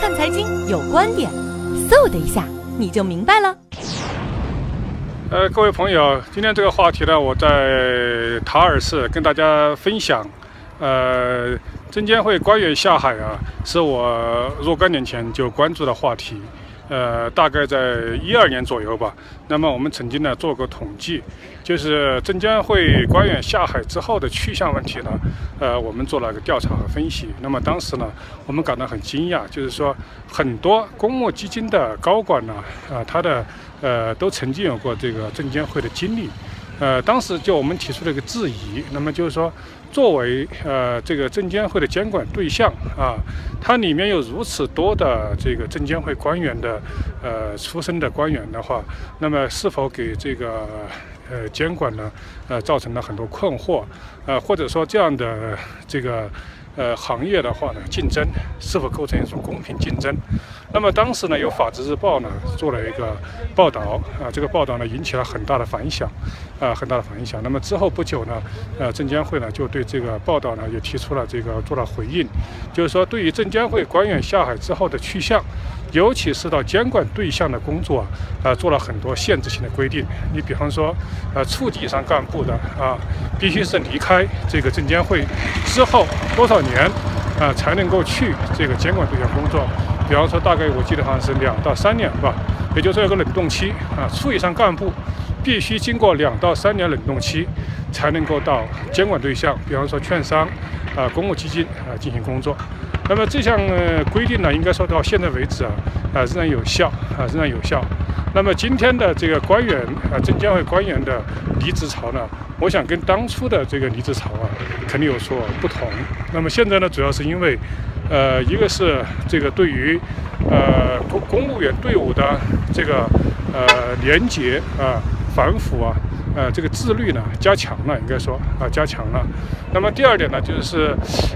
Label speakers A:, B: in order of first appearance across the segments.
A: 看财经有观点，嗖的一下你就明白了。
B: 呃，各位朋友，今天这个话题呢，我在塔尔市跟大家分享。呃，证监会官员下海啊，是我若干年前就关注的话题。呃，大概在一二年左右吧。那么我们曾经呢做过统计，就是证监会官员下海之后的去向问题呢，呃，我们做了个调查和分析。那么当时呢，我们感到很惊讶，就是说很多公募基金的高管呢，啊，他的呃都曾经有过这个证监会的经历。呃，当时就我们提出了一个质疑，那么就是说，作为呃这个证监会的监管对象啊，它里面有如此多的这个证监会官员的呃出身的官员的话，那么是否给这个呃监管呢呃造成了很多困惑？呃，或者说这样的这个。呃，行业的话呢，竞争是否构成一种公平竞争？那么当时呢，有法制日报呢做了一个报道啊，这个报道呢引起了很大的反响，啊，很大的反响。那么之后不久呢，呃，证监会呢就对这个报道呢也提出了这个做了回应，就是说对于证监会官员下海之后的去向。尤其是到监管对象的工作啊，呃，做了很多限制性的规定。你比方说，呃，处级以上干部的啊，必须是离开这个证监会之后多少年啊，才能够去这个监管对象工作。比方说，大概我记得好像是两到三年吧，也就是有个冷冻期啊，处以上干部必须经过两到三年冷冻期，才能够到监管对象，比方说券商啊、公募基金啊进行工作。那么这项规定呢，应该说到现在为止啊，啊仍然有效啊，仍然有效。那么今天的这个官员啊，证监会官员的离职潮呢，我想跟当初的这个离职潮啊，肯定有所不同。那么现在呢，主要是因为，呃，一个是这个对于呃公公务员队伍的这个呃廉洁啊、反腐啊。呃，这个自律呢加强了，应该说啊加强了。那么第二点呢，就是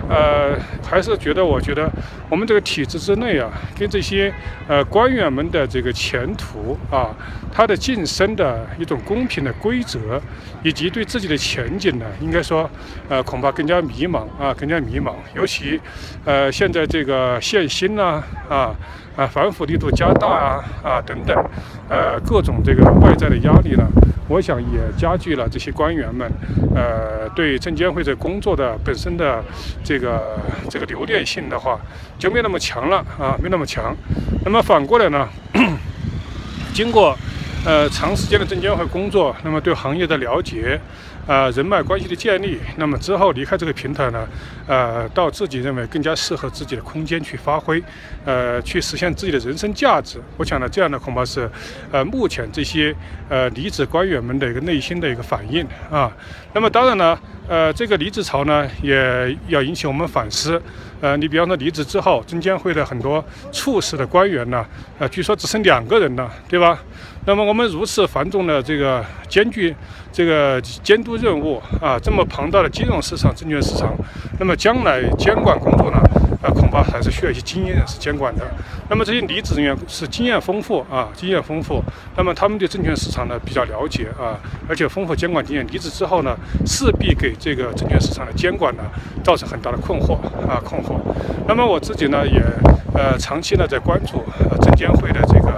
B: 呃，还是觉得我觉得我们这个体制之内啊，跟这些呃官员们的这个前途啊，他的晋升的一种公平的规则，以及对自己的前景呢，应该说呃恐怕更加迷茫啊，更加迷茫。尤其呃现在这个限薪呢啊啊反腐力度加大啊啊等等呃各种这个外在的压力呢。我想也加剧了这些官员们，呃，对证监会这工作的本身的这个这个留恋性的话，就没那么强了啊，没那么强。那么反过来呢，经过呃长时间的证监会工作，那么对行业的了解。啊，人脉关系的建立，那么之后离开这个平台呢，呃，到自己认为更加适合自己的空间去发挥，呃，去实现自己的人生价值。我想呢，这样呢，恐怕是，呃，目前这些呃离职官员们的一个内心的一个反应啊。那么当然呢，呃，这个离职潮呢，也要引起我们反思。呃，你比方说离职之后，证监会的很多处室的官员呢，呃，据说只剩两个人了，对吧？那么我们如此繁重的这个艰巨这个监督任务啊，这么庞大的金融市场、证券市场，那么将来监管工作呢，呃，还是需要一些经验是监管的。那么这些离职人员是经验丰富啊，经验丰富，那么他们对证券市场呢比较了解啊，而且丰富监管经验。离职之后呢，势必给这个证券市场的监管呢造成很大的困惑啊，困惑。那么我自己呢也呃长期呢在关注证监会的这个。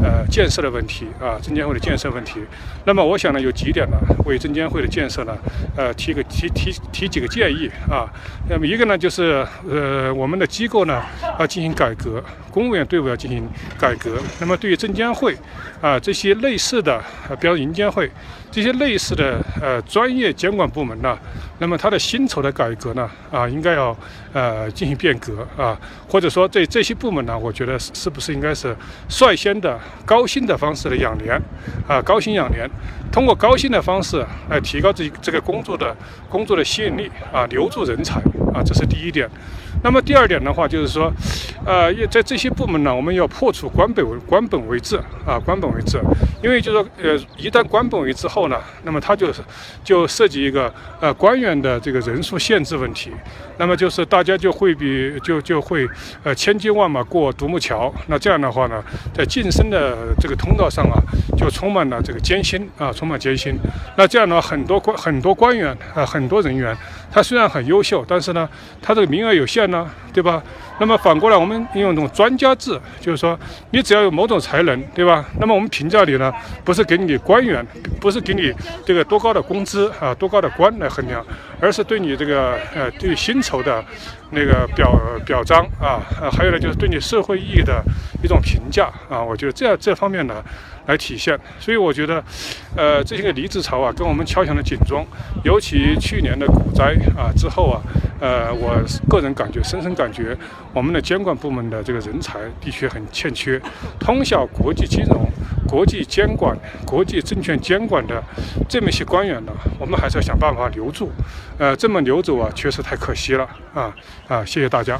B: 呃，建设的问题啊，证监会的建设问题。那么我想呢，有几点呢，为证监会的建设呢，呃，提个提提提几个建议啊。那么一个呢，就是呃，我们的机构呢要进行改革，公务员队伍要进行改革。那么对于证监会啊这些类似的，比如银监会这些类似的呃专业监管部门呢，那么它的薪酬的改革呢啊，应该要呃进行变革啊，或者说这这些部门呢，我觉得是是不是应该是率先的。高薪的方式的养廉，啊，高薪养廉，通过高薪的方式来提高这这个工作的工作的吸引力，啊，留住人才，啊，这是第一点。那么第二点的话，就是说，呃，在这些部门呢，我们要破除官本为官本位制啊，官本位制，因为就是说，呃，一旦官本位之后呢，那么它就是就涉及一个呃官员的这个人数限制问题，那么就是大家就会比就就会呃千军万马过独木桥，那这样的话呢，在晋升的这个通道上啊，就充满了这个艰辛啊，充满艰辛。那这样呢，很多官很多官员啊，很多人员，他虽然很优秀，但是呢，他这个名额有限。呢，对吧？那么反过来，我们用一种专家制，就是说你只要有某种才能，对吧？那么我们评价你呢，不是给你官员，不是给你这个多高的工资啊，多高的官来衡量，而是对你这个呃对薪酬的那个表表彰啊，还有呢就是对你社会意义的一种评价啊。我觉得这样这方面呢来体现。所以我觉得，呃，这些个离职潮啊，跟我们敲响了警钟。尤其去年的股灾啊之后啊，呃，我个人感觉深深感觉，我们的监管部门的这个人才的确很欠缺，通晓国际金融、国际监管、国际证券监管的这么一些官员呢，我们还是要想办法留住。呃，这么留走啊，确实太可惜了啊啊！谢谢大家。